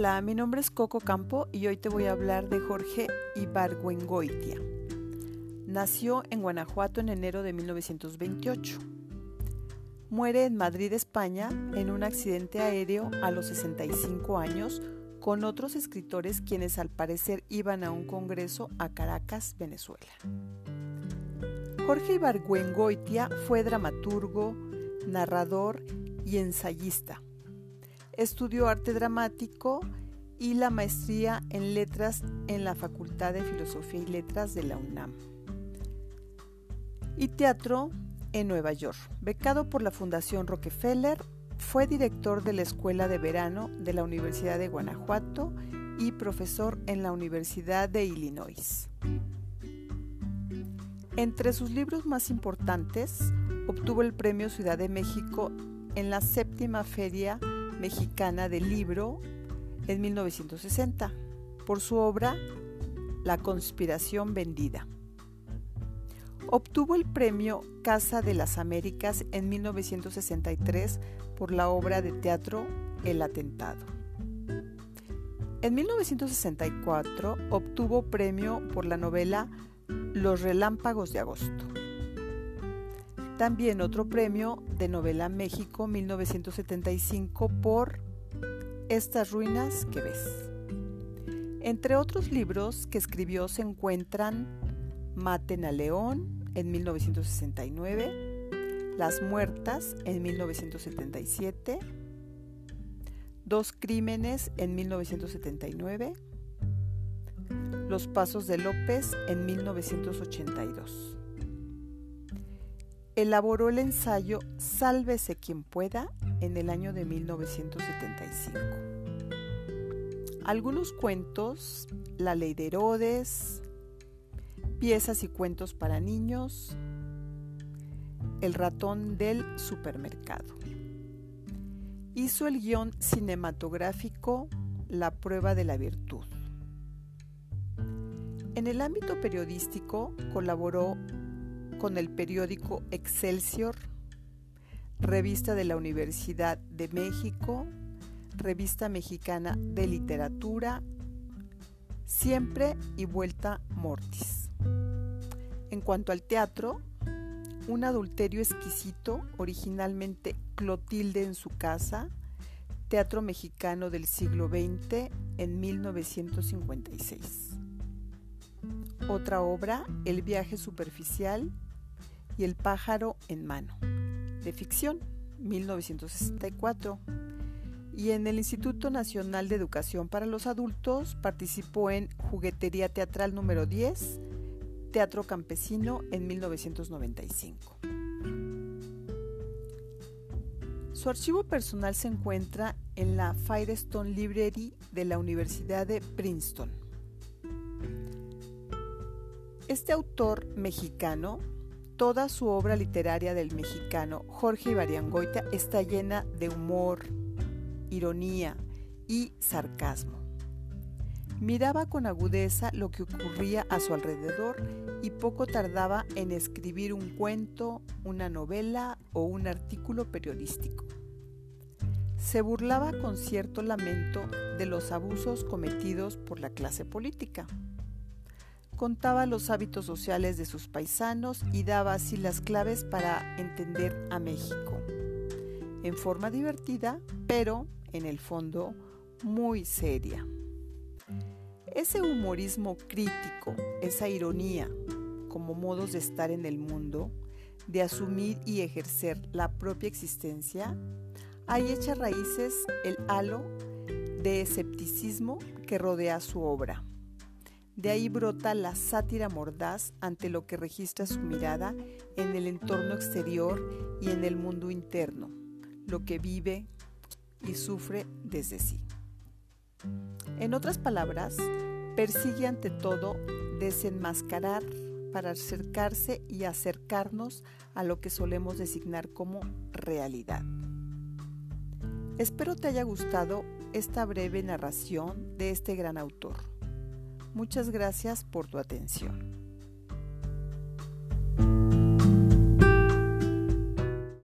Hola, mi nombre es Coco Campo y hoy te voy a hablar de Jorge Ibargüengoitia. Nació en Guanajuato en enero de 1928. Muere en Madrid, España, en un accidente aéreo a los 65 años con otros escritores quienes al parecer iban a un congreso a Caracas, Venezuela. Jorge Ibargüengoitia fue dramaturgo, narrador y ensayista Estudió arte dramático y la maestría en letras en la Facultad de Filosofía y Letras de la UNAM. Y teatro en Nueva York. Becado por la Fundación Rockefeller, fue director de la Escuela de Verano de la Universidad de Guanajuato y profesor en la Universidad de Illinois. Entre sus libros más importantes, obtuvo el Premio Ciudad de México en la séptima feria mexicana del libro en 1960 por su obra La conspiración vendida. Obtuvo el premio Casa de las Américas en 1963 por la obra de teatro El atentado. En 1964 obtuvo premio por la novela Los relámpagos de agosto. También otro premio de novela México 1975 por Estas ruinas que ves. Entre otros libros que escribió se encuentran Maten a León en 1969, Las Muertas en 1977, Dos Crímenes en 1979, Los Pasos de López en 1982 elaboró el ensayo Sálvese quien pueda en el año de 1975. Algunos cuentos, La ley de Herodes, piezas y cuentos para niños, El ratón del supermercado. Hizo el guion cinematográfico La prueba de la virtud. En el ámbito periodístico colaboró con el periódico Excelsior, revista de la Universidad de México, revista mexicana de literatura, siempre y vuelta mortis. En cuanto al teatro, un adulterio exquisito, originalmente Clotilde en su casa, teatro mexicano del siglo XX en 1956. Otra obra, El viaje superficial, y El pájaro en mano, de ficción, 1964. Y en el Instituto Nacional de Educación para los Adultos participó en Juguetería Teatral número 10, Teatro Campesino en 1995. Su archivo personal se encuentra en la Firestone Library de la Universidad de Princeton. Este autor mexicano Toda su obra literaria del mexicano Jorge Ibariangoita está llena de humor, ironía y sarcasmo. Miraba con agudeza lo que ocurría a su alrededor y poco tardaba en escribir un cuento, una novela o un artículo periodístico. Se burlaba con cierto lamento de los abusos cometidos por la clase política contaba los hábitos sociales de sus paisanos y daba así las claves para entender a México. En forma divertida, pero en el fondo muy seria. Ese humorismo crítico, esa ironía, como modos de estar en el mundo, de asumir y ejercer la propia existencia, hay echa raíces el halo de escepticismo que rodea su obra. De ahí brota la sátira mordaz ante lo que registra su mirada en el entorno exterior y en el mundo interno, lo que vive y sufre desde sí. En otras palabras, persigue ante todo desenmascarar para acercarse y acercarnos a lo que solemos designar como realidad. Espero te haya gustado esta breve narración de este gran autor. Muchas gracias por tu atención.